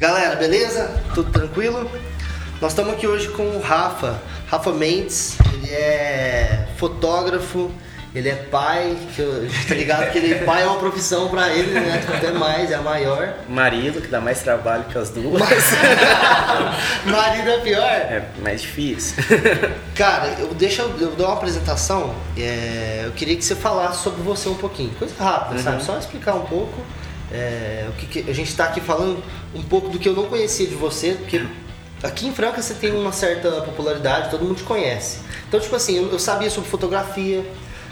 Galera, beleza? Tudo tranquilo? Nós estamos aqui hoje com o Rafa, Rafa Mendes, ele é fotógrafo, ele é pai, que eu, tá ligado que ele pai é uma profissão pra ele, né? Até mais, é a maior. Marido, que dá mais trabalho que as duas. Marido é pior? É mais difícil. Cara, eu deixa eu, eu dou uma apresentação. é, eu queria que você falasse sobre você um pouquinho. Coisa rápida, sabe? Só explicar um pouco. É, o que, que- a gente está aqui falando um pouco do que eu não conhecia de você, porque aqui em Franca você tem uma certa popularidade, todo mundo te conhece. Então, tipo assim, eu, eu sabia sobre fotografia,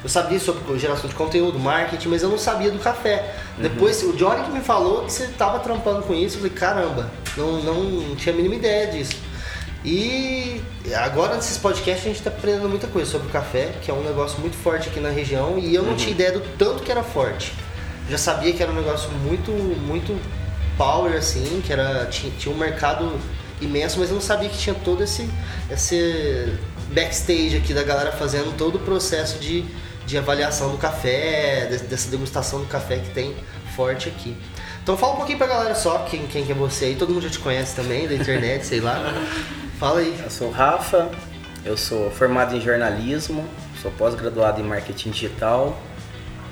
eu sabia sobre geração de conteúdo, marketing, mas eu não sabia do café. Depois, o Johnny que me falou que você estava trampando com isso, eu falei, caramba, não, não tinha a mínima ideia disso. E agora nesses podcasts a gente está aprendendo muita coisa sobre o café, que é um negócio muito forte aqui na região, e eu não tinha ideia do tanto que era forte. Já sabia que era um negócio muito, muito power, assim, que era, tinha, tinha um mercado imenso, mas eu não sabia que tinha todo esse, esse backstage aqui da galera fazendo todo o processo de, de avaliação do café, de- dessa degustação do café que tem forte aqui. Então fala um pouquinho pra galera só quem, quem que é você aí, todo mundo já te conhece também, da internet, sei lá. Fala aí. Eu sou o Rafa, eu sou formado em jornalismo, sou pós-graduado em marketing digital.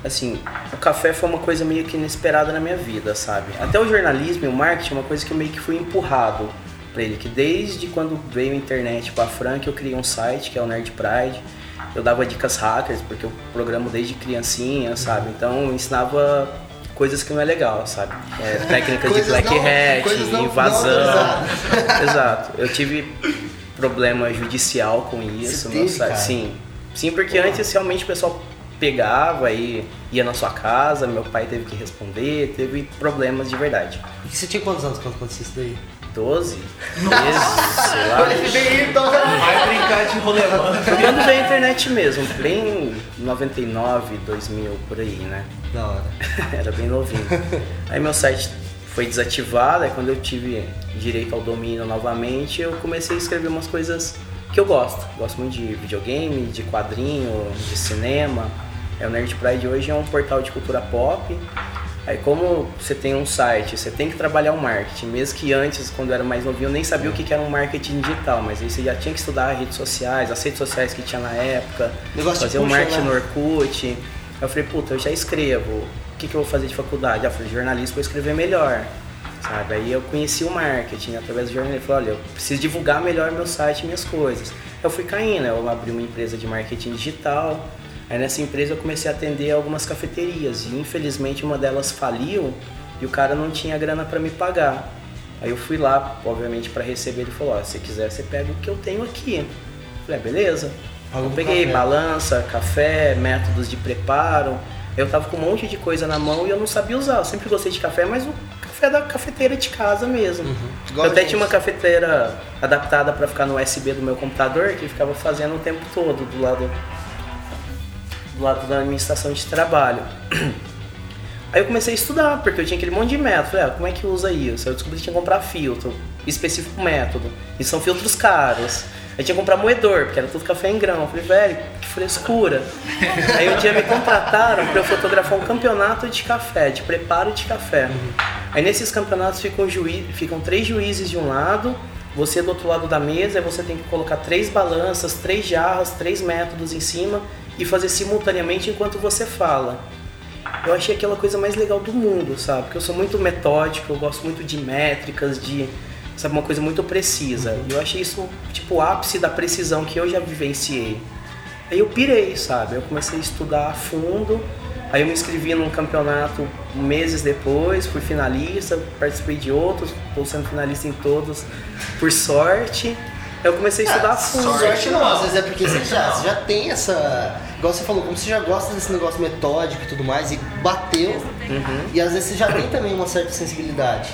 Assim, o café foi uma coisa meio que inesperada na minha vida, sabe? Até o jornalismo e o marketing é uma coisa que eu meio que fui empurrado pra ele, que desde quando veio a internet pra Franca eu criei um site que é o Nerd Pride. Eu dava dicas hackers, porque eu programo desde criancinha, sabe? Então eu ensinava coisas que não é legal, sabe? É, técnicas de black não- hat, não- não invasão. autorizadas. Exato. Eu tive problema judicial com isso. Você meu teve, site. cara? Sim. Sim, porque antes realmente o pessoal pegava e ia na sua casa, meu pai teve que responder, teve problemas de verdade. E você tinha quantos anos quando aconteceu isso daí? 12, 13, sei lá. Vai brincar de rolemã. Foi quando veio a internet mesmo, bem 99, 2000, por aí, né? Da hora. Era bem novinho. Aí meu site foi desativado, aí quando eu tive direito ao domínio novamente, eu comecei a escrever umas coisas que eu gosto. Gosto muito de videogame, de quadrinho, de cinema. É, o Nerd Pride hoje é um portal de cultura pop. Aí como você tem um site, você tem que trabalhar o marketing. Mesmo que antes, quando eu era mais novinho, eu nem sabia o que era um marketing digital, mas aí você já tinha que estudar redes sociais, as redes sociais que tinha na época, Negócio fazer um puxa, marketing né? no Orkut. Eu falei, puta, eu já escrevo. O que, que eu vou fazer de faculdade? Ah, eu falei, jornalismo, vou escrever melhor. Sabe? Aí eu conheci o marketing através do jornalismo. Falei, olha, eu preciso divulgar melhor meu site e minhas coisas. Eu fui caindo, eu abri uma empresa de marketing digital. Aí nessa empresa eu comecei a atender algumas cafeterias. E infelizmente uma delas faliu e o cara não tinha grana para me pagar. Aí eu fui lá, obviamente, para receber. Ele falou: ó, se quiser, você pega o que eu tenho aqui. Eu falei: ah, beleza. Eu peguei café. balança, café, métodos de preparo. Eu tava com um monte de coisa na mão e eu não sabia usar. Eu sempre gostei de café, mas o café da cafeteira de casa mesmo. Uhum. Eu até a tinha uma cafeteira adaptada para ficar no USB do meu computador que ficava fazendo o tempo todo do lado do lado da administração de trabalho. Aí eu comecei a estudar, porque eu tinha aquele monte de método. Falei, ah, como é que usa isso? Eu descobri que tinha que comprar filtro, específico método. E são filtros caros. Aí tinha que comprar moedor, porque era tudo café em grão. Eu falei, velho, que frescura. Aí um dia me contrataram para eu fotografar um campeonato de café, de preparo de café. Aí nesses campeonatos ficam, juí- ficam três juízes de um lado, você do outro lado da mesa, aí você tem que colocar três balanças, três jarras, três métodos em cima e fazer simultaneamente enquanto você fala. Eu achei aquela coisa mais legal do mundo, sabe? Porque eu sou muito metódico, eu gosto muito de métricas, de sabe uma coisa muito precisa. E eu achei isso tipo o ápice da precisão que eu já vivenciei. Aí eu pirei, sabe? Eu comecei a estudar a fundo. Aí eu me inscrevi num campeonato meses depois, fui finalista, participei de outros, estou sendo finalista em todos, por sorte. Eu comecei a estudar a fundo. Sorte, Sorte não, às vezes é porque você já, você já tem essa. Igual você falou, como você já gosta desse negócio metódico e tudo mais, e bateu, Uhum. e às vezes você já tem também uma certa sensibilidade.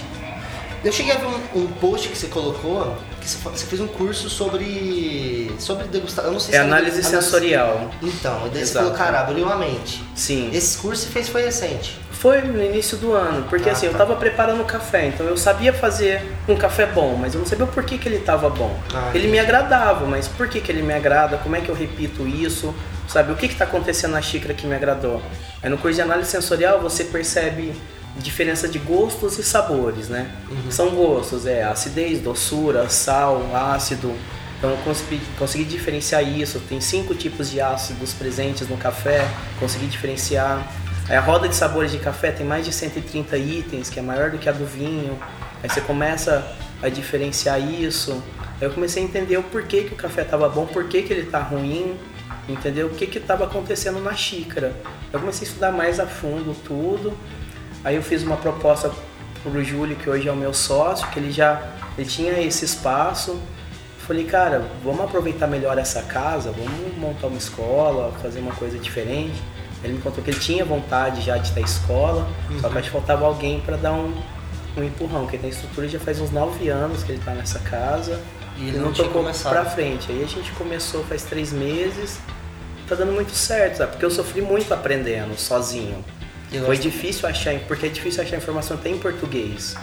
Eu cheguei a ver um, um post que você colocou, que você, fez um curso sobre. sobre degustação. Eu não sei É se era análise sensorial. Então, e daí você Exato. falou, cara, abriu a mente. Sim. Esse curso você fez foi recente. Foi no início do ano, porque Ah, assim, eu tá. tava preparando o café, então eu sabia fazer um café bom, mas eu não sabia por que, que ele tava bom. Ah, ele me agradava, mas por que, que ele me agrada? Como é que eu repito isso? Sabe, o que que tá acontecendo na xícara que me agradou? Aí no curso de análise sensorial você percebe diferença de gostos e sabores, né? São gostos, é acidez, doçura, sal, ácido. Então eu consegui, consegui diferenciar isso. Tem cinco tipos de ácidos presentes no café, consegui diferenciar. Aí a roda de sabores de café tem mais de 130 itens, que é maior do que a do vinho. Aí você começa a diferenciar isso. Aí eu comecei a entender o porquê que o café estava bom, por que ele tá ruim, entendeu? O que que estava acontecendo na xícara. Eu comecei a estudar mais a fundo tudo. Aí eu fiz uma proposta pro Júlio, que hoje é o meu sócio, que ele já ele tinha esse espaço. Falei, cara, vamos aproveitar melhor essa casa, vamos montar uma escola, fazer uma coisa diferente. Ele me contou que ele tinha vontade já de ter escola, só que acho que faltava alguém para dar um, um empurrão, porque tem estrutura já faz uns nove anos que ele tá nessa casa. E ele não tinha tocou pra frente. Aí a gente começou faz três meses, tá dando muito certo, sabe? Porque eu sofri muito aprendendo sozinho. Eu Foi difícil achar, porque é difícil achar informação até em português.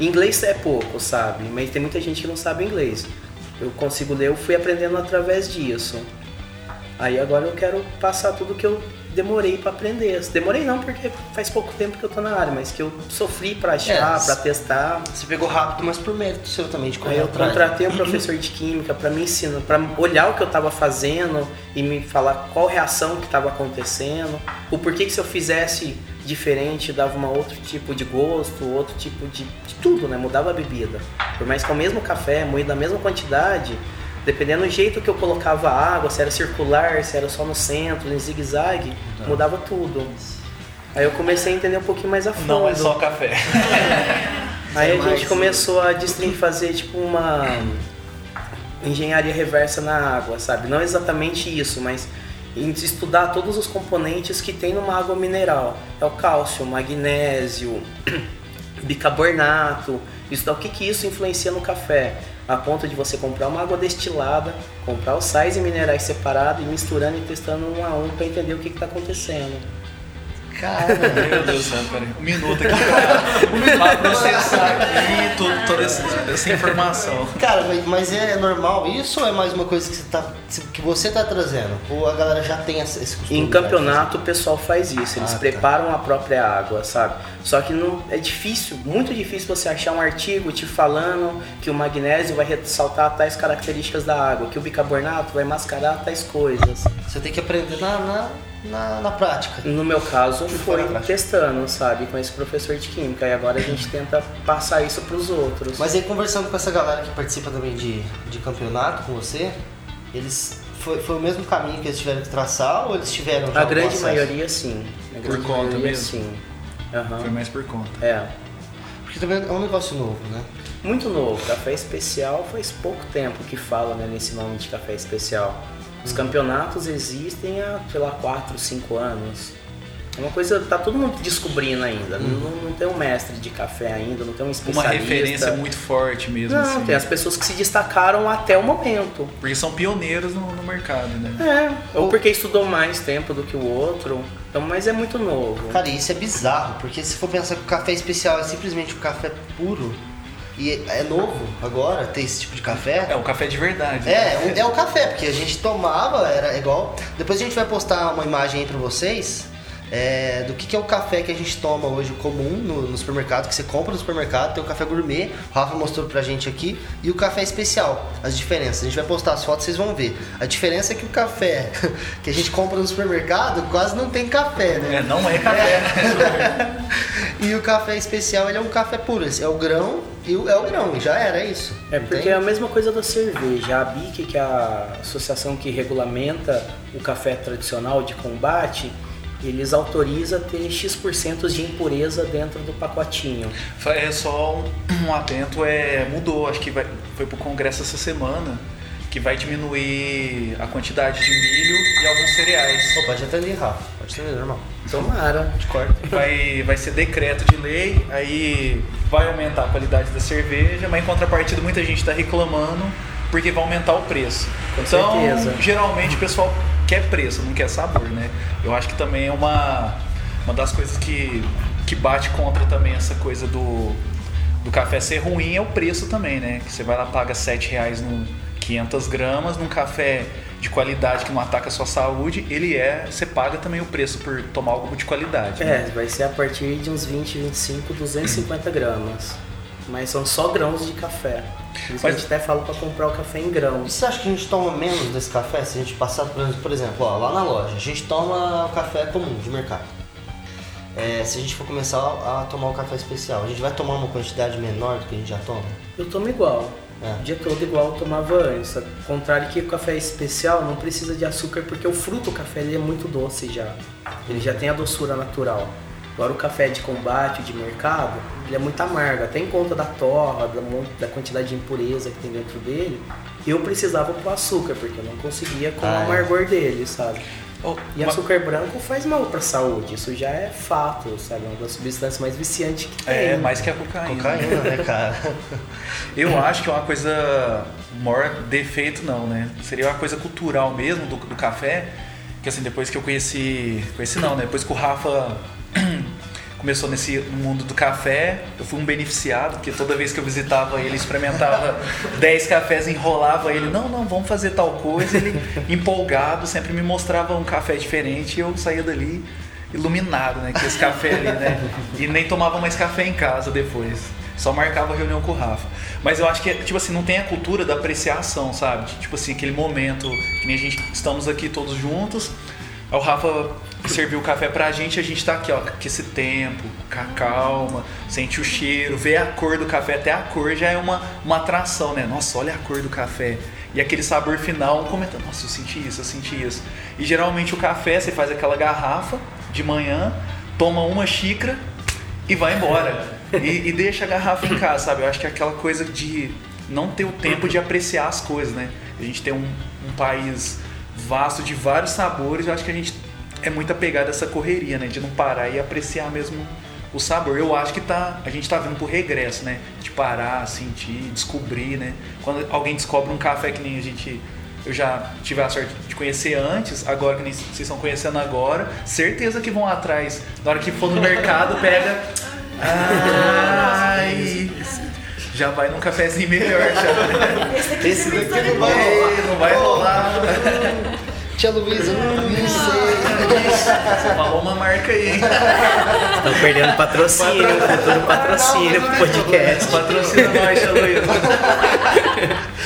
Inglês é pouco, sabe? Mas tem muita gente que não sabe inglês. Eu consigo ler, eu fui aprendendo através disso. Aí agora eu quero passar tudo que eu demorei pra aprender. Demorei não, porque faz pouco tempo que eu tô na área, mas que eu sofri pra achar, É, pra testar. Você pegou rápido, mas por mérito seu também de correr Aí eu atrás. contratei um professor de química para me ensinar, para olhar o que eu estava fazendo e me falar qual reação que estava acontecendo, o porquê que se eu fizesse diferente dava um outro tipo de gosto, outro tipo de, de tudo, né? Mudava a bebida. Por mais que é o mesmo café, moído da mesma quantidade, dependendo do jeito que eu colocava a água, se era circular, se era só no centro, em zigue-zague, mudava tudo. Aí eu comecei a entender um pouquinho mais a fundo. Não é só café. Aí a mais, gente começou a fazer tipo uma engenharia reversa na água, sabe? Não exatamente isso, mas estudar todos os componentes que tem numa água mineral. É o cálcio, magnésio, bicarbonato, estudar o que, que isso influencia no café. A ponto de você comprar uma água destilada, comprar os sais e minerais separados e misturando e testando um a um para entender o que está acontecendo. Cara, Meu Deus do céu, peraí. Um minuto aqui pra processar aqui toda essa, essa informação. cara, mas- é normal isso ou é mais uma coisa que você tá, que você tá trazendo? Ou a galera já tem esse costume? Em campeonato o pessoal faz isso, eles Ah, tá. preparam a própria água, sabe? Só que não é difícil, muito difícil você achar um artigo te falando que o magnésio vai ressaltar tais características da água, que o bicarbonato vai mascarar tais coisas. Você tem que aprender na, na, na, na prática. No meu caso foi testando, sabe, com esse professor de química e agora a gente tenta passar isso para os outros. Mas aí conversando com essa galera que participa também de, de campeonato com você, eles foi, foi o mesmo caminho que eles tiveram que traçar ou eles tiveram a grande acesso? maioria sim. A Por grande conta maioria, mesmo? Sim. Aham. Foi mais por conta. É. Porque também é um negócio novo, né? Muito novo. Café especial faz pouco tempo que fala né, nesse nome de café especial. Os campeonatos existem há, sei lá, 4, 5 anos. É uma coisa, tá todo mundo descobrindo ainda. Não, não tem um mestre de café ainda, não tem um Uma especialista. referência muito forte mesmo, Não, assim. tem as pessoas que se destacaram até o momento. Porque são pioneiros no, no mercado, né? É, ou porque estudou mais tempo do que o outro. Então, mas é muito novo. Cara, isso é bizarro, porque se for pensar que o café especial é simplesmente um café puro e é novo agora ter esse tipo de café. É, o café de verdade. É, é o café, porque a gente tomava, era igual. Depois a gente vai postar uma imagem aí pra vocês é, do que, que é o café que a gente toma hoje comum no, no supermercado, que você compra no supermercado, tem o café gourmet, o Rafa mostrou pra gente aqui, e o café especial, as diferenças. A gente vai postar as fotos, vocês vão ver. A diferença é que o café que a gente compra no supermercado quase não tem café, né? É, não é café. E o café especial, ele é um café puro, é o grão e o, é o grão, já era isso. É porque Entende? é a mesma coisa da cerveja. A BIC, que é a associação que regulamenta o café tradicional de combate, eles autorizam ter X% de impureza dentro do pacotinho. É só um, um atento, é, mudou, acho que vai, foi pro congresso essa semana, que vai diminuir a quantidade de milho e alguns cereais. Pô, pode atender, Rafa. Pode atender, normal. Tomara. Te corta. Vai, vai ser decreto de lei, aí vai aumentar a qualidade da cerveja, mas em contrapartida muita gente está reclamando porque vai aumentar o preço. Com então, certeza. geralmente o pessoal quer preço, não quer sabor, né? Eu acho que também é uma, uma das coisas que, que bate contra também essa coisa do, do café ser ruim é o preço também, né? Que você vai lá paga 7 reais no 500 gramas, num café de qualidade que não ataca a sua saúde, ele é. Você paga também o preço por tomar algo de qualidade. É, né? vai ser a partir de uns 20, 25, 250 gramas. Mas são só grãos de café. Mas- a gente até fala para comprar o café em E grãos. você acha que a gente toma menos desse café se a gente passar, por exemplo, por exemplo, ó, lá na loja, a gente toma o café comum de mercado. É, se a gente for começar a tomar o café especial, a gente vai tomar uma quantidade menor do que a gente já toma? Eu tomo igual. É. O dia todo igual eu tomava antes. Ao contrário que o café especial não precisa de açúcar porque o fruto do café ele é muito doce já. Ele já tem a doçura natural. Agora o café de combate, de mercado, ele é muito amargo, até em conta da torra, da, da quantidade de impureza que tem dentro dele. Eu precisava pôr açúcar, porque eu não conseguia com Ah, o é. amargor dele, sabe? Oh, E ma- açúcar branco faz mal pra saúde, isso já é fato, sabe? É uma das substâncias mais viciantes que tem. É, mais que a cocaína. Cocaína, né, cara? Eu acho que é uma coisa. Maior defeito não, né? Seria uma coisa cultural mesmo do, do café. Que assim, depois que eu conheci. Conheci não, né? Depois que o Rafa começou nesse no mundo do café, eu fui um beneficiado, porque toda vez que eu visitava ele, experimentava 10 cafés, enrolava ele, não, não, vamos fazer tal coisa, ele empolgado, sempre me mostrava um café diferente e eu saía dali iluminado, né? Que esse café ali, né? E nem tomava mais café em casa depois. Só marcava reunião com o Rafa. Mas eu acho que, tipo assim, não tem a cultura da apreciação, sabe? Tipo assim, aquele momento que nem a gente estamos aqui todos juntos. Aí o Rafa serviu o café pra gente, a gente tá aqui, ó, com esse tempo, com a calma, sente o cheiro, vê a cor do café, até a cor já é uma, uma atração, né? Nossa, olha a cor do café. E aquele sabor final, um comenta, nossa, eu senti isso, eu senti isso. E geralmente o café, você faz aquela garrafa de manhã, toma uma xícara e vai embora. E, e deixa a garrafa em casa, sabe? Eu acho que é aquela coisa de não ter o tempo de apreciar as coisas, né? A gente tem um, um país vasto de vários sabores, eu acho que a gente é muito apegado a essa correria, né? De não parar e apreciar mesmo o sabor. Eu acho que tá, a gente tá vindo pro regresso, né? De parar, sentir, descobrir, né? Quando alguém descobre um café que nem a gente eu já tive a sorte de conhecer antes, agora que nem vocês estão conhecendo agora, certeza que vão atrás. Na hora que for no mercado, pega. Ai, já vai num cafezinho melhor já. Esse daqui, Esse daqui não vai rolar. Não vai rolar. Tia Luísa, não sei. Você falou uma marca aí, hein? Estão perdendo patrocínio, futuro patrocínio pro podcast. Patrocina nós, tia Luísa.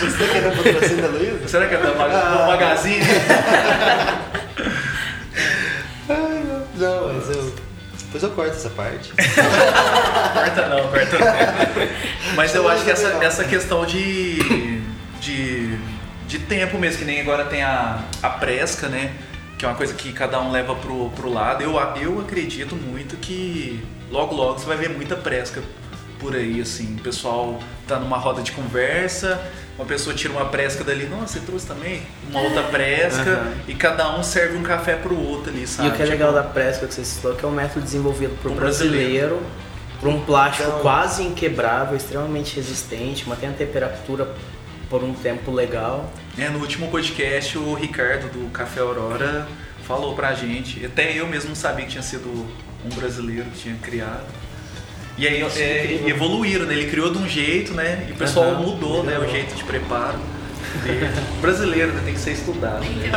Você tá querendo patrocínio da Luísa? Será que é da Mag- do Magazine? Não, mas eu. Depois eu corto essa parte. Corta não, corta não. Mas eu acho que essa, essa questão de, de, de tempo mesmo, que nem agora tem a, a presca, né? Que é uma coisa que cada um leva pro, pro lado. Eu, eu acredito muito que logo logo você vai ver muita presca por aí, assim. O pessoal tá numa roda de conversa, uma pessoa tira uma presca dali, nossa, você trouxe também uma outra presca, Aham. e cada um serve um café pro outro ali, sabe? E o que é Tipo, legal da Presca que você citou, que é um método desenvolvido por Um brasileiro, por um plástico Então- quase inquebrável, extremamente resistente, mantém a temperatura por um tempo legal. É, no último podcast o Ricardo do Café Aurora falou pra gente, até eu mesmo não sabia que tinha sido um brasileiro que tinha criado. E aí é, evoluíram, né? Ele criou de um jeito, né? E o pessoal Aham. mudou, né? O jeito de preparo. Brasileiro, né? Tem que ser estudado. Né?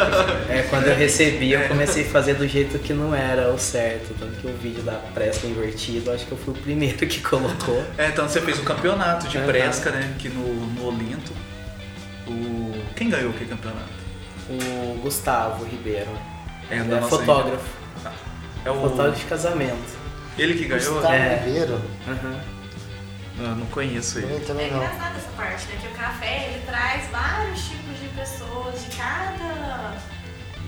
É, quando eu recebi, eu comecei a fazer do jeito que não era o certo. Tanto que o vídeo da Presca invertido, acho que eu fui o primeiro que colocou. É, então você fez o campeonato de. Presca, né? Aqui no, no Olinto. O... Quem ganhou aquele campeonato? O Gustavo Ribeiro. É, é fotógrafo. É o... Fotógrafo de casamento. Ele que ganhou? Gustavo É. Ribeiro? Uhum. Não, não conheço ele. Eu É também não. engraçado essa parte, né? Que o café ele traz vários tipos de pessoas de cada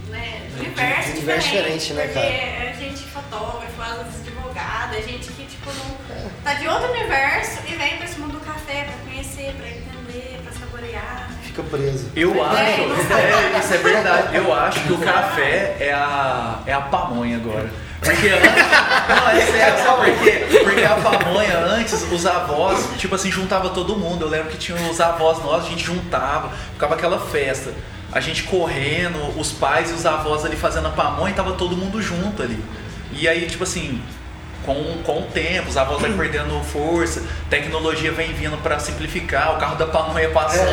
né, De- universo de universo diferente, diferente, né, porque cara? é gente fotógrafo, às vezes advogado, é gente que tipo não tá de outro universo e vem pra esse mundo do café pra conhecer, pra entender, pra saborear. Fica preso. Eu É, acho, é, isso é verdade. Eu acho que o café é a, é a pamonha agora. Porque antes. Não, é sério, sabe por quê? Porque a pamonha antes, os avós, tipo assim, juntava todo mundo. Eu lembro que tinha os avós nossos, a gente juntava, ficava aquela festa. A gente correndo, os pais e os avós ali fazendo a pamonha tava todo mundo junto ali. E aí, tipo assim, com, com o tempo, os avós vai perdendo força, tecnologia vem vindo para simplificar, o carro da pamonha passando.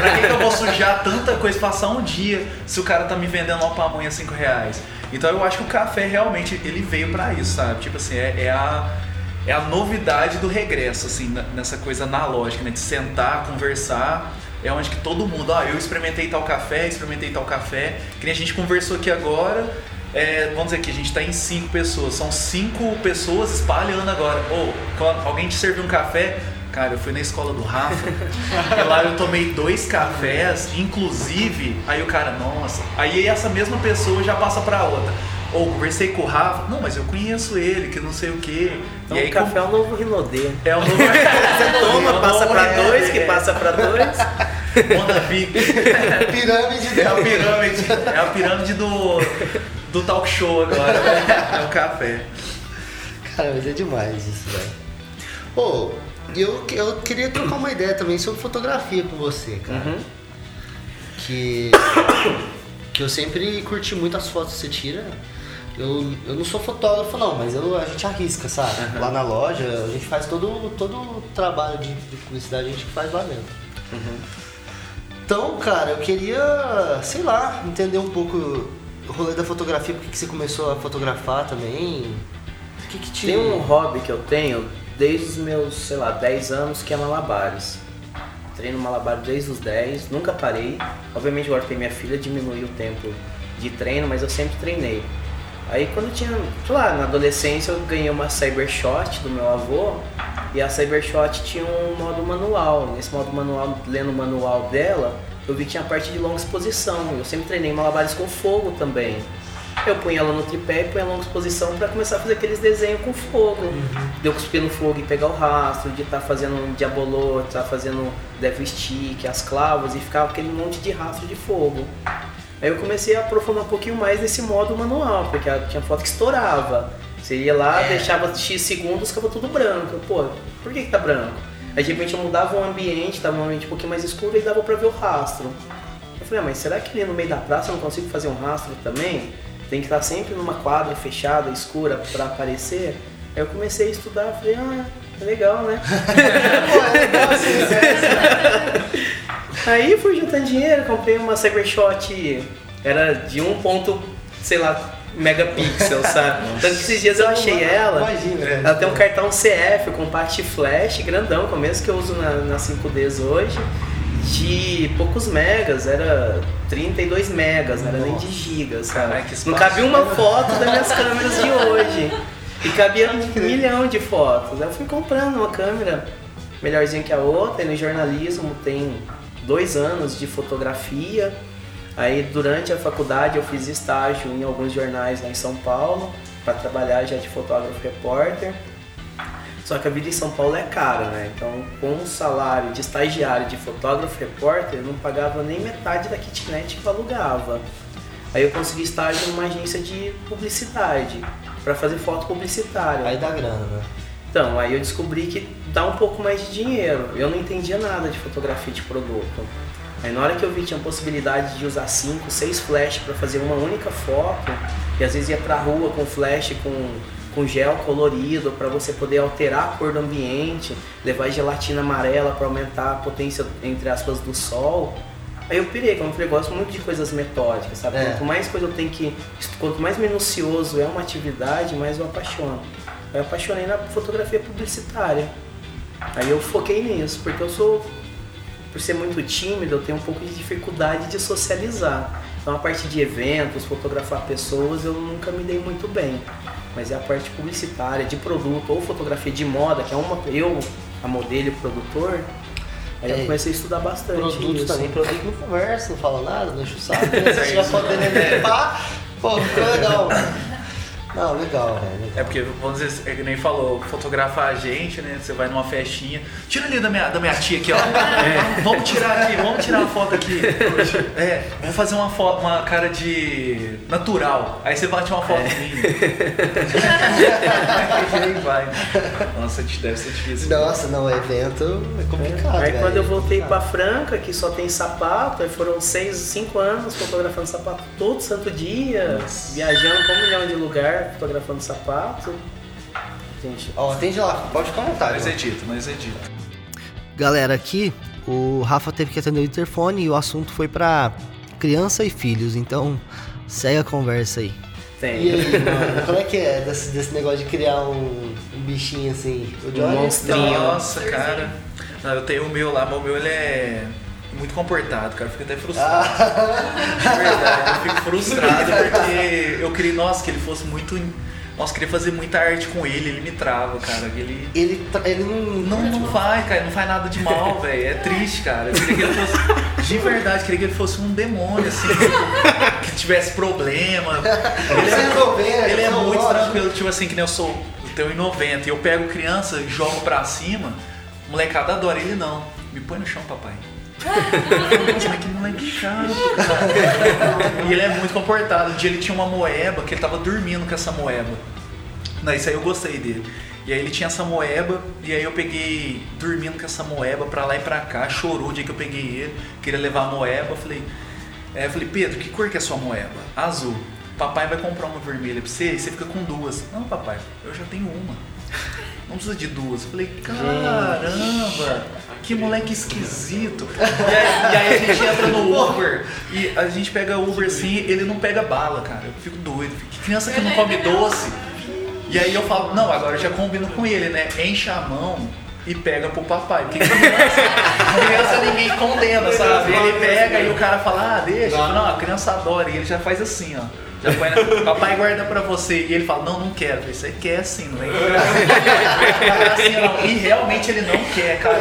pra que, que eu vou sujar tanta coisa, passar um dia se o cara tá me vendendo uma pamonha a 5 reais? Então eu acho que o café realmente ele veio para isso, sabe? Tipo assim, é, é a é a novidade do regresso, assim, nessa coisa analógica, né? De sentar, conversar. É onde que todo mundo, ah, eu experimentei tal café, experimentei tal café. Que nem a gente conversou aqui agora. É, vamos dizer que a gente está em cinco pessoas. São cinco pessoas espalhando agora. Ou oh, alguém te serviu um café, Cara, eu fui na escola do Rafa e lá eu tomei dois cafés, inclusive, aí o cara, nossa, aí essa mesma pessoa já passa pra outra. Ou conversei com o Rafa, não, mas eu conheço ele, que não sei o quê. Então, e aí, o café com... é o novo Rinodê. É o novo Você toma, passa pra é, dois, que passa pra dois. Onda VIP. pirâmide. É a pirâmide. É a pirâmide do, do talk show agora. É o café. Cara, mas é demais isso, velho. Pô, eu, eu queria trocar uma ideia também sobre fotografia com você, cara. Uhum. Que, que eu sempre curti muito as fotos que você tira. Eu, eu não sou fotógrafo não, mas eu, a gente arrisca, sabe? Uhum. Lá na loja, a gente faz todo, todo o trabalho de, de publicidade, a gente faz lá dentro. Uhum. Então, cara, eu queria, sei lá, entender um pouco o rolê da fotografia, porque que você começou a fotografar também. O que, que te... Tem um hobby que eu tenho desde os meus, sei lá, 10 anos, que é malabares. Treino malabares desde os 10, nunca parei. Obviamente agora tem minha filha, diminui o tempo de treino, mas eu sempre treinei. Aí quando eu tinha, sei lá, na adolescência eu ganhei uma Cybershot do meu avô e a Cybershot tinha um modo manual. Nesse modo manual, lendo o manual dela, eu vi que tinha a parte de longa exposição. Eu sempre treinei malabares com fogo também. Eu punha ela no tripé e punha longa exposição para começar a fazer aqueles desenhos com fogo. Uhum. De eu cuspir no fogo e pegar o rastro, de estar tá fazendo um diabolô, estar tá fazendo devil stick, as clavas e ficava aquele monte de rastro de fogo. Aí eu comecei a aprofundar um pouquinho mais nesse modo manual, porque tinha foto que estourava. Você ia lá, é. deixava X segundos, ficava tudo branco. Pô, por que, que tá branco? Aí de repente eu mudava o ambiente, tava um ambiente um pouquinho mais escuro e dava pra ver o rastro. Eu falei, ah, mas será que ali no meio da praça eu não consigo fazer um rastro também? Tem que estar sempre numa quadra fechada, escura, para aparecer. Aí eu comecei a estudar, falei, ah, é legal, né? Pô, é legal assim, Aí fui juntando dinheiro, comprei uma Cybershot, era de um ponto, sei lá, megapixel, sabe? Tanto que esses dias eu achei ela. Imagina, ela tem um cartão CF com parte flash grandão, que é o mesmo que eu uso na, na 5Ds hoje, de poucos megas, era 32 megas, não era nem de gigas, sabe? Caraca, não cabia uma foto das minhas câmeras de hoje. E cabia um milhão de fotos. Eu fui comprando uma câmera melhorzinha que a outra, e no jornalismo tem dois anos de fotografia. Aí durante a faculdade eu fiz estágio em alguns jornais lá em São Paulo para trabalhar já de fotógrafo repórter. Só que a vida em São Paulo é cara, né? Então, com um salário de estagiário de fotógrafo repórter, eu não pagava nem metade da kitnet que eu alugava. Aí eu consegui estágio numa agência de publicidade para fazer foto publicitária. Aí dá grana, né? Então, aí eu descobri que dá um pouco mais de dinheiro. Eu não entendia nada de fotografia de produto. Aí na hora que eu vi tinha a possibilidade de usar 5, 6 flash para fazer uma única foto, e às vezes ia pra rua com flash com, com gel colorido para você poder alterar a cor do ambiente, levar gelatina amarela para aumentar a potência, entre aspas, do sol. Aí eu pirei, como eu falei, gosto muito de coisas metódicas, sabe? É. Quanto mais coisa eu tenho que. Quanto mais minucioso é uma atividade, mais eu apaixono. Aí eu apaixonei na fotografia publicitária. Aí eu foquei nisso, porque eu sou, por ser muito tímido, eu tenho um pouco de dificuldade de socializar. Então a parte de eventos, fotografar pessoas, eu nunca me dei muito bem. Mas é a parte publicitária, de produto, ou fotografia de moda, que é uma. Eu, a modelo e produtor, Aí é, eu comecei a estudar bastante. Produto isso. também, produto não conversa, não fala nada, deixa o saco. Você já pode pá, pô, ficou legal. Não, legal, velho. É porque, vamos dizer, ele nem falou, fotografar a gente, né? Você vai numa festinha. Tira ali da minha, da minha tia aqui, ó. É, vamos tirar aqui, vamos tirar uma foto aqui. É, vamos fazer uma foto, uma cara de natural. Aí você bate uma foto é. minha. aí vai. Nossa, deve ser difícil. Nossa, não, evento é complicado. Aí velho, quando eu voltei pra Franca, que só tem sapato, aí foram seis, cinco anos fotografando sapato todo santo dia, Nossa. viajando pra um milhão de lugar fotografando sapato. gente. Ó, atende lá, pode. Nós ó. edita, nós edita. Galera, aqui o Rafa teve que atender o interfone e o assunto foi pra criança e filhos, então segue a conversa aí. Tem. E aí, mano, como é que é desse, desse negócio de criar um, um bichinho assim? O Johnny? monstrinho. Nossa, cara. Não, eu tenho o meu lá, mas o meu ele é muito comportado, cara. Eu fico até frustrado. Ah. De verdade, eu fico frustrado porque eu queria, nossa, que ele fosse muito. Nossa, eu queria fazer muita arte com ele, ele me trava, cara. Ele. Ele, tra- ele não. Não, não faz, cara, não faz nada de mal, velho. É triste, cara. Eu queria que ele fosse. De verdade, queria que ele fosse um demônio, assim. Que tivesse problema. Ele resolver, ele é não, muito tranquilo, tipo assim, que nem eu sou. Eu tenho 1,90 e eu pego criança e jogo pra cima. O molecada adora, ele não. Me põe no chão, papai. Mas que moleque chato, cara. E ele é muito comportado. Um dia ele tinha uma moeba que ele tava dormindo com essa moeba. Não, isso aí eu gostei dele. E aí ele tinha essa moeba, e aí eu peguei dormindo com essa moeba pra lá e pra cá, chorou o dia que eu peguei ele, queria levar a moeba, eu falei, é, eu falei, Pedro, que cor que é a sua moeba? Azul. Papai vai comprar uma vermelha pra você e você fica com duas. Não, papai, eu já tenho uma. Não precisa de duas. Eu falei, caramba, que moleque esquisito. E aí, e aí a gente entra no Uber e a gente pega Uber assim, ele não pega bala, cara. Eu fico doido. Que criança que não come doce. E aí eu falo, não, agora eu já combino com ele, né? Enche a mão e pega pro papai. Porque criança, criança ninguém condena, sabe? Ele pega e o cara fala, ah, deixa. Não, a criança adora. E ele já faz assim, ó. Já põe na... Papai guarda pra você. E ele fala, não, não quero. Falei, você quer sim, não com assim. E realmente ele não quer, cara.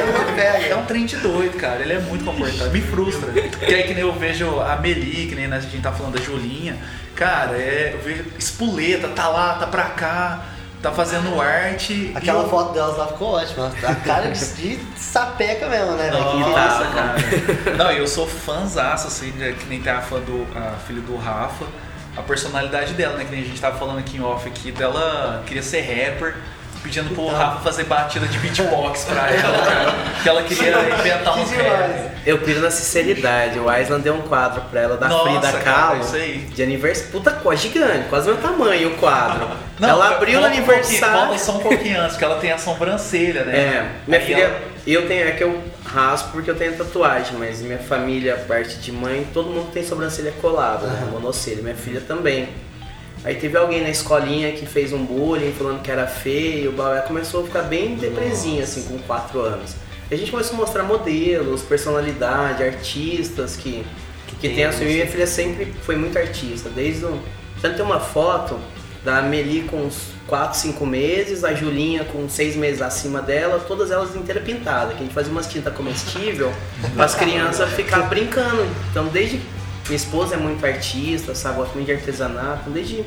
É um trem de doido, cara. Ele é muito comportado. Me frustra. E aí que nem eu vejo a Meli, que nem a gente tá falando da Julinha. Cara, é, eu vejo espoleta, tá lá, tá pra cá, tá fazendo arte. Aquela eu- foto delas lá ficou ótima. A cara de, de sapeca mesmo, né? Nossa, cara. Não, eu sou fãzaço, assim, de- que nem tem a fã do a filha do Rafa. A personalidade dela, né? Que nem a gente tava falando aqui em off aqui, dela queria ser rapper, pedindo pro Rafa fazer batida de beatbox pra ela, cara. Que ela queria inventar Que uns demais. rap. Eu piro na sinceridade. O Aislan deu um quadro pra ela da Nossa, Frida cara, Kahlo. isso aí. De aniversário. Puta coisa, gigante, quase meu tamanho o quadro. ela abriu no um aniversário. Volta só um pouquinho antes, porque ela tem a sobrancelha, né? É, minha Aí filha, ela- eu tenho, é que eu raspo porque eu tenho tatuagem, mas minha família, parte de mãe, todo mundo tem sobrancelha colada, né? Monocelha, minha filha também. Aí teve alguém na escolinha que fez um bullying falando que era feio, blá, blá, começou a ficar bem depresinha assim com 4 anos. E a gente começou a mostrar modelos, personalidade, artistas que, que, tem a sua. E minha filha sempre foi muito artista, desde o. Tanto tem uma foto da Meli com uns 4, 5 meses, a Julinha com 6 meses acima dela, todas elas inteiras pintadas, que a gente fazia umas tintas comestível para as crianças ficar brincando. Então desde minha esposa é muito artista, sabe, gosta muito de artesanato, desde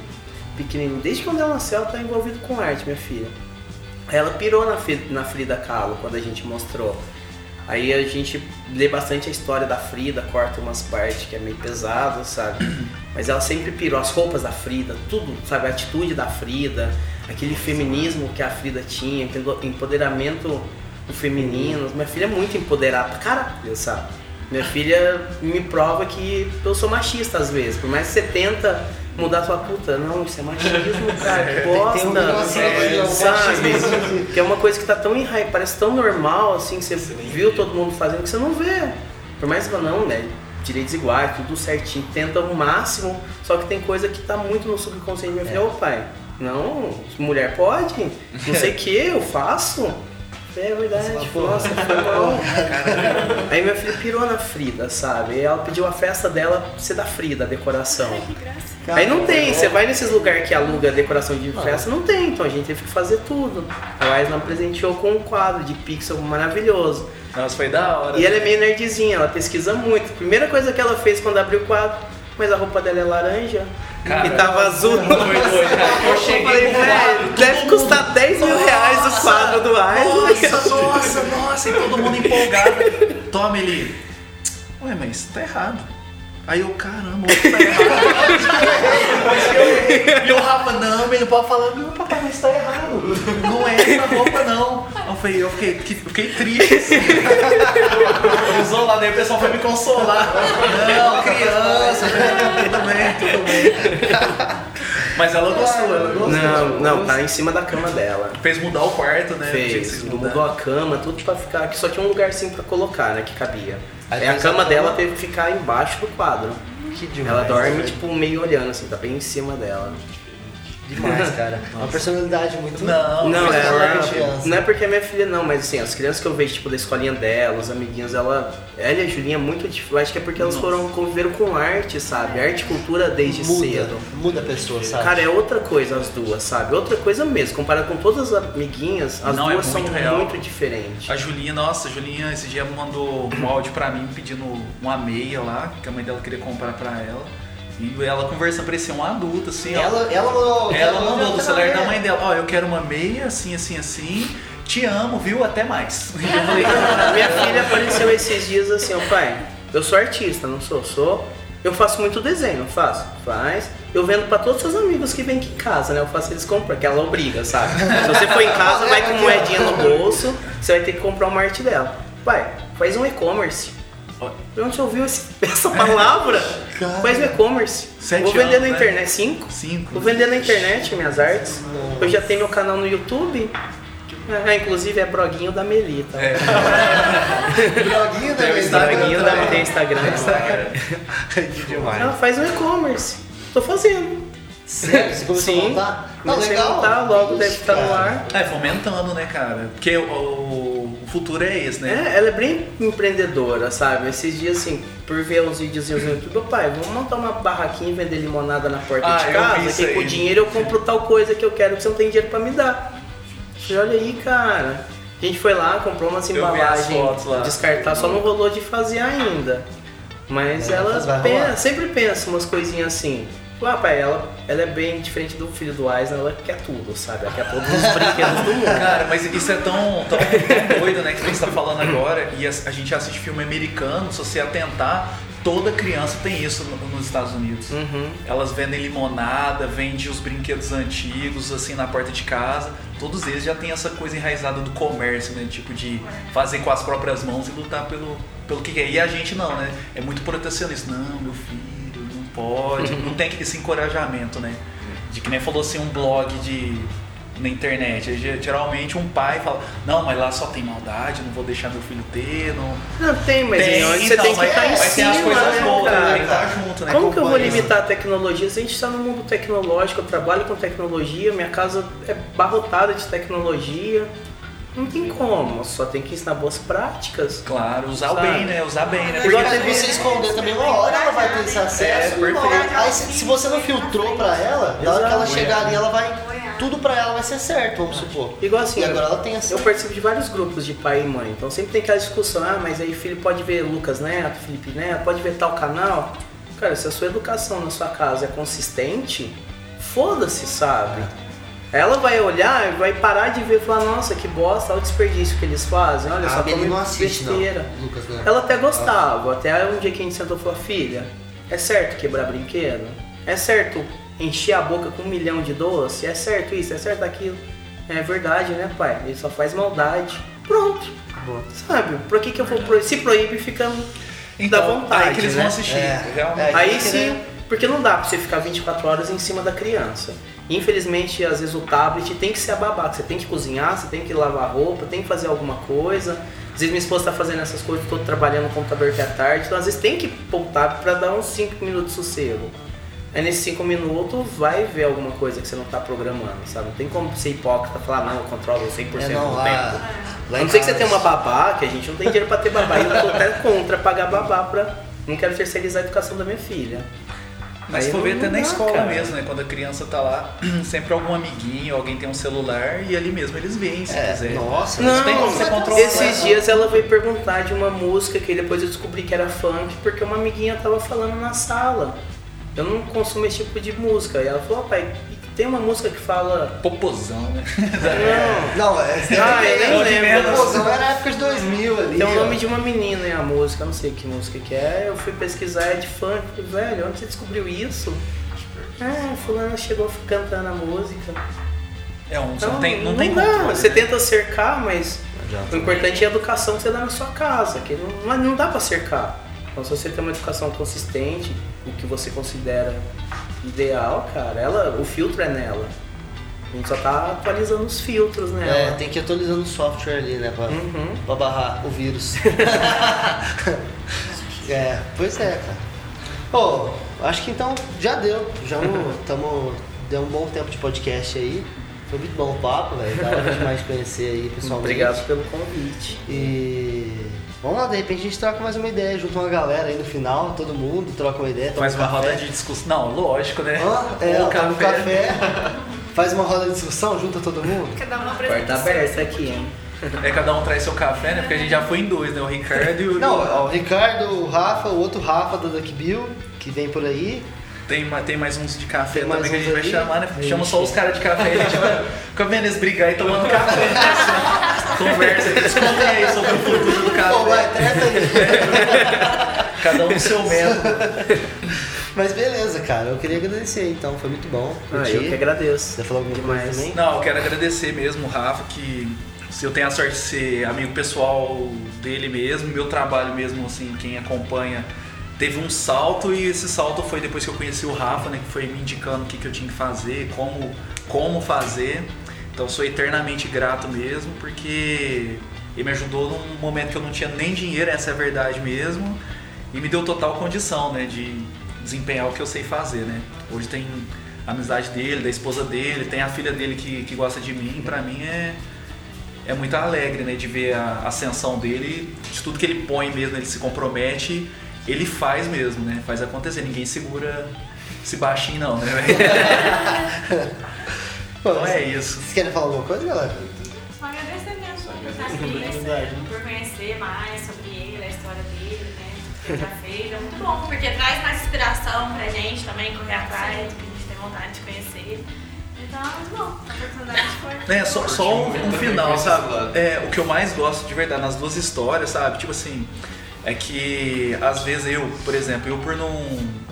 pequenininho, desde quando ela nasceu, ela tá envolvida com arte, minha filha. Ela pirou na, na Frida Kahlo quando a gente mostrou. Aí a gente lê bastante a história da Frida, corta umas partes que é meio pesado, sabe? Mas ela sempre pirou as roupas da Frida, tudo, sabe? A atitude da Frida, aquele feminismo que a Frida tinha, aquele empoderamento do feminino. Minha filha é muito empoderada, caralho, sabe? Minha filha me prova que eu sou machista às vezes, por mais que você tenta mudar sua puta, não, isso é machismo, cara, que bosta. Tem um negócio É, sabe? Que é uma coisa que tá tão enraizada, parece tão normal, assim, que você viu todo mundo fazendo, que você não vê. Por mais que não, né? Direitos iguais, tudo certinho, tenta o máximo, só que tem coisa que tá muito no subconsciente. Minha filha, ô pai, não, mulher pode, não sei o que, eu faço. É verdade, tipo, nossa, foi mal. Aí minha filha pirou na Frida, sabe? E ela pediu a festa dela ser da Frida, a decoração. Que graça. Aí não tem, você vai nesses lugares que aluga decoração de festa, não tem, então a gente teve que fazer tudo. A Aislan presenteou com um quadro de pixel maravilhoso. Nossa, foi da hora. E ela é meio nerdzinha, ela pesquisa muito. Primeira coisa que ela fez quando abriu o quadro, mas a roupa dela é laranja Cara, e tava azul. Foi. Eu cheguei falei, velho, deve todo custar mundo- 10 mil reais o quadro do Aislan. Nossa, nossa, nossa, e todo mundo empolgado. Toma ele. Ué, mas tá errado. Aí eu, caramba, tá errado. e o Rafa, não, ele não pode falar, não, papai, mas tá errado. Não é essa roupa, não. Eu falei, eu fiquei, que- fiquei triste assim. Usou lá, daí o pessoal foi me consolar. Não, criança, tudo bem, tudo bem. Mas ela gostou, ela gostou. Não, não, tá em cima da cama dela. Fez mudar o quarto, né? Fez, mudou a cama, tudo pra ficar. Que só tinha um lugar assim pra colocar, né? Que cabia. Aí Aí a cama cama- dela teve que ficar embaixo do quadro. Que demais. Ela dorme, velho. tipo, meio olhando, assim, tá bem em cima dela. Demais, cara. Uma personalidade muito. Não, Não, ela. ela é criança. Não é porque é minha filha, não, mas assim, as crianças que eu vejo, tipo, da escolinha dela, os amiguinhos, ela. Ela e a Julinha é muito difícil. Eu acho que é porque elas foram conviveram com arte, sabe? Arte e cultura desde muda, cedo. muda a pessoa, sabe? Cara, é outra coisa as duas, sabe? Outra coisa mesmo. Comparado com todas as amiguinhas, as Não, é duas são muito real. muito diferentes. A Julinha, nossa, a Julinha esse dia mandou um áudio pra mim pedindo uma meia lá, que a mãe dela queria comprar pra ela. E ela conversando, parecia um adulto, assim, ó. ela, ela. Ela mandou do ela celular da mãe dela, ó, eu quero uma meia, assim, assim, assim. Te amo, viu? Até mais. Eu falei, Minha filha apareceu esses dias assim, ó, pai, eu sou artista, não sou? Sou. Eu faço muito desenho, não faço? Faz. Eu vendo pra todos os seus amigos que vêm aqui em casa, né? Eu faço eles comprar, que ela obriga, sabe? Se você for em casa, vai com moedinha no bolso, você vai ter que comprar uma arte dela. Pai, faz um e-commerce. De onde você ouviu essa palavra? Cara. Faz um e-commerce. Vou vender anos, na né? internet. Cinco? Cinco. Vou vender na internet minhas artes. Eu já tenho meu canal no YouTube. Ah, inclusive é bloguinho da Melita. É. Droguinho da o Bloguinho né? da tem Instagram. Que demais. Ela faz um e-commerce. Tô fazendo. Sério? Você começou Sim. a montar? Comecei a legal. montar, logo Isso, deve estar no ar. É, fomentando, né, cara? Porque o, o futuro é esse, né? É, ela é bem empreendedora, sabe? Esses dias, assim, por ver os vídeos no YouTube, pai, vamos montar uma barraquinha e vender limonada na porta Ah, de casa, que com aí. o dinheiro eu compro tal coisa que eu quero, que você não tem dinheiro pra me dar. Falei, olha aí, cara. A gente foi lá, comprou umas embalagens, descartar, só não rolou de fazer ainda. Mas É, ela pensa- sempre pensa umas coisinhas assim. Pai, ela, ela é bem diferente do filho do Eisner, ela quer tudo, sabe? Ela quer todos os brinquedos do mundo. Cara, mas isso é tão, tão, tão doido, né? Que você tá falando agora, e a, a gente assiste filme americano, se você atentar, toda criança tem isso no- nos Estados Unidos. Uhum. Elas vendem limonada, vendem os brinquedos antigos, assim, na porta de casa. Todos eles já têm essa coisa enraizada do comércio, né? Tipo, de fazer com as próprias mãos e lutar pelo, pelo que quer. E a gente não, né? É muito protecionista. Não, meu filho, pode. não tem esse encorajamento, né? De que nem falou assim, um blog de na internet. Geralmente um pai fala, não, mas lá só tem maldade, não vou deixar meu filho ter, não. Não tem, mas Tem, em onde então, você tem que estar em mas tem cima, as coisas né, boas, tem que estar junto, né? Como que eu vou limitar a tecnologia? Se a gente está no mundo tecnológico, eu trabalho com tecnologia, minha casa é barrotada de tecnologia. Não tem como, só tem que ensinar boas práticas. Claro, usar Sabe? bem, né? Usar bem, né? Porque Porque se você esconder também uma hora, ela vai ter esse acesso. É, hora- Aí se, se você não filtrou pra ela, na hora que ela chegar ali, ela vai. Tudo pra ela vai ser certo, vamos supor. Igual assim, E agora ela tem essa. eu participo de vários grupos de pai e mãe, então sempre tem aquela discussão, ah, mas aí filho pode ver Lucas Neto, Felipe Neto, pode ver tal canal. Cara, se a sua educação na sua casa é consistente, foda-se, sabe? Ela vai olhar e vai parar de ver e falar, nossa, que bosta, olha o desperdício que eles fazem, olha a só como não assiste, besteira. não. Lucas, né? Ela até gostava, até um dia que a gente sentou e falou, filha, é certo quebrar brinquedo? É certo encher a boca com um milhão de doce? É certo isso? É certo aquilo? É verdade, né, pai? Ele só faz maldade. Pronto. Sabe? Por que, que eu vou proibir? Se proíbe, fica da vontade. Então, aí que eles né? vão assistir, É. realmente. É. Aí que sim, querer- porque não dá pra você ficar 24 horas em cima da criança. Infelizmente, às vezes o tablet tem que ser a babá, você tem que cozinhar, você tem que lavar roupa, tem que fazer alguma coisa. Às vezes minha esposa tá fazendo essas coisas, tô trabalhando no computador até a tarde, então às vezes tem que pôr o tablet pra dar uns 5 minutos de sossego. Aí nesses 5 minutos vai ver alguma coisa que você não tá programando, sabe? Não tem como ser hipócrita e falar, não, eu controlo 100% É, não, do lá- tempo. lá A não ser que você tenha uma babá, que a gente não tem dinheiro pra ter babá. E eu tô até contra pagar babá pra. Não quero terceirizar a educação da minha filha. Mas se for ver não até na escola cara. mesmo, né? Quando a criança tá lá, sempre algum amiguinho, alguém tem um celular e ali mesmo eles veem, se É, quiser. nossa, Não, Não tem como você controlar. esses dias ela veio perguntar de uma música que depois eu descobri que era funk, porque uma amiguinha tava falando na sala. Eu não consumo esse tipo de música. E ela falou, "Ó, pai, tem uma música que fala. Popozão, né? Não, Não, é. Ah, eu nem Não, de lembro. menos. Pô, não era época de 2000 ali. Tem o ó. nome de uma menina em a música, eu não sei que música que é. Eu fui pesquisar, é de funk. Falei, Velho, onde você descobriu isso? Ah, fulana chegou cantando a música. É um, Então, não tem, não tem dá. controle. Você né? tenta cercar, mas Não adianta. o importante é a educação que você dá na sua casa, que não, não- não dá pra cercar. Então se você tem uma educação consistente, o que você considera ideal, cara. Ela, o filtro é nela. A gente só tá atualizando os filtros nela. É, tem que ir atualizando o software ali, né? Pra, Uhum. pra barrar o vírus. é, pois é, cara. Pô, acho que então já deu. Já tamo, deu um bom tempo de podcast aí. Foi muito bom o papo, velho. Da hora demais de conhecer aí pessoalmente. Obrigado pelo convite. E vamos lá, de repente a gente troca mais uma ideia, junta uma galera aí no final, todo mundo troca uma ideia, toma Faz um uma café. roda de discussão. Não, lógico, né? Ó, é, um café, faz uma roda de discussão, junta todo mundo. Cada uma Porta apresentação. aberta aqui, hein? É cada um traz seu café, né? Porque a gente já foi em dois, né? O Ricardo e o. Não, ó, o Ricardo, o Rafa, o outro Rafa da Duck Bill, que vem por aí. Tem, tem mais uns de café Tem também que a gente vai chamar, né? A Chama só os caras de café e a gente vai ficar vendo eles brigar e tomando café. Conversa, eles contem aí sobre o futuro do Pô, vai, treta aí. Cada um no seu método. Mas beleza, cara, eu queria agradecer então, foi muito bom. Ah, eu que agradeço. Você falou alguma coisa também? Não, eu quero agradecer mesmo o Rafa, que se eu tenho a sorte de ser amigo pessoal dele mesmo, meu trabalho mesmo, assim, quem acompanha, teve um salto e esse salto foi depois que eu conheci o Rafa, né, que foi me indicando o que, que eu tinha que fazer, como, como fazer. Então sou eternamente grato mesmo, porque ele me ajudou num momento que eu não tinha nem dinheiro, essa é a verdade mesmo, e me deu total condição, né, de desempenhar o que eu sei fazer, né. Hoje tem a amizade dele, da esposa dele, tem a filha dele que, que gosta de mim, pra mim é é muito alegre, né, de ver a ascensão dele, de tudo que ele põe mesmo, ele se compromete, ele faz mesmo, né, faz acontecer, ninguém segura esse baixinho não, né, Então é isso. Vocês querem falar alguma coisa, galera? Só agradecer mesmo por estar aqui, por conhecer mais sobre ele, a história dele, né? Tudo que ele já fez. É muito bom, porque traz mais inspiração pra gente também correr atrás, do que a gente tem vontade de conhecer. Então é muito bom. A oportunidade foi. É, só, só um, um final, sabe? É, o que eu mais gosto de verdade nas duas histórias, sabe? Tipo assim, é que às vezes eu, por exemplo, eu por não.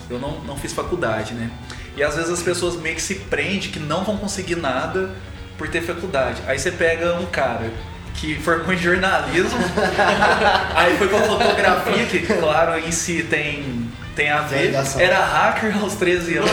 Eu não, não fiz faculdade, né? E às vezes as pessoas meio que se prendem que não vão conseguir nada por ter faculdade. Aí você pega um cara que formou em jornalismo, aí foi pra fotografia, que claro em si tem, tem a ver. Era hacker aos 13 anos.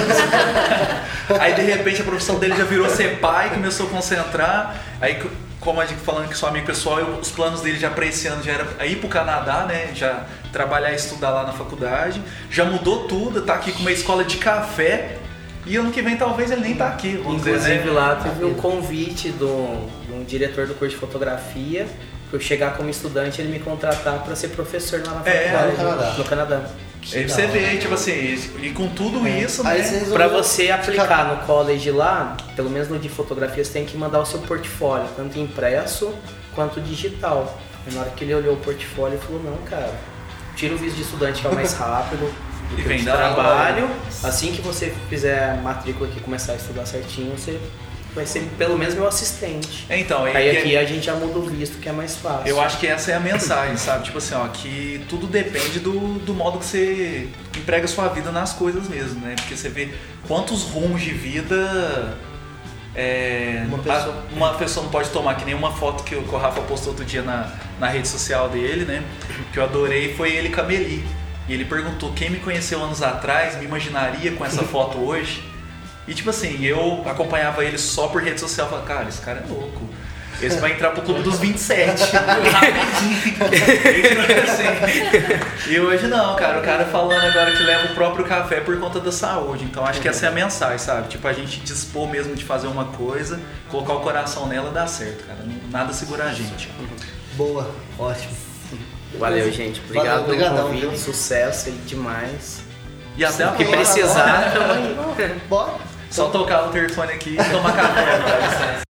Aí de repente a profissão dele já virou ser pai, começou a concentrar. Aí, co- como a gente falando que sou amigo pessoal, eu- os planos dele já pra esse ano já era ir pro Canadá, né? Já trabalhar e estudar lá na faculdade. Já mudou tudo, tá aqui com uma escola de café. E ano que vem talvez ele nem tá aqui, vamos dizer, Inclusive né? lá teve um convite do, de um diretor do curso de fotografia pra eu chegar como estudante e ele me contratar pra ser professor lá na É, faculdade. no Canadá. No Canadá. Aí você vê, tipo assim, e com tudo isso, Aí né? você Pra você ficar- aplicar no college lá, pelo menos no de fotografia, você tem que mandar o seu portfólio, tanto impresso quanto digital. E na hora que ele olhou o portfólio, ele falou, não, cara, tira o visto de estudante que é o mais rápido. Do E vem dar aula. trabalho. Assim que você fizer a matrícula aqui e começar a estudar certinho, você vai ser pelo menos meu assistente. É, Então, Aí é- aqui a gente já muda o visto, que é mais fácil. Eu acho que essa é a mensagem, sabe? Tipo assim, ó, que tudo depende do, do modo que você emprega sua vida nas coisas mesmo, né? Porque você vê quantos rumos de vida é, Uma a- pessoa- uma pessoa não pode tomar, que nem uma foto que o que o Rafa postou outro dia na, na rede social dele, né? Que eu adorei, foi ele com a Meli. E ele perguntou, quem me conheceu anos atrás me imaginaria com essa foto hoje? E tipo assim, eu acompanhava ele só por rede social, falava, cara, esse cara é louco. Esse vai entrar pro clube dos 27. Rapidinho. assim. E hoje não, cara. O cara falando agora que leva o próprio café por conta da saúde. Então acho que essa é a mensagem, sabe? Tipo, a gente dispor mesmo de fazer uma coisa, colocar o coração nela dá certo, cara. Nada segura a gente. Boa, ótimo. Valeu, gente. Obrigado Valeu, pelo convite. viu? Sucesso aí demais. E até O que precisar, tamo aí. Bora. Só tocar o telefone aqui e tomar café. Dá licença.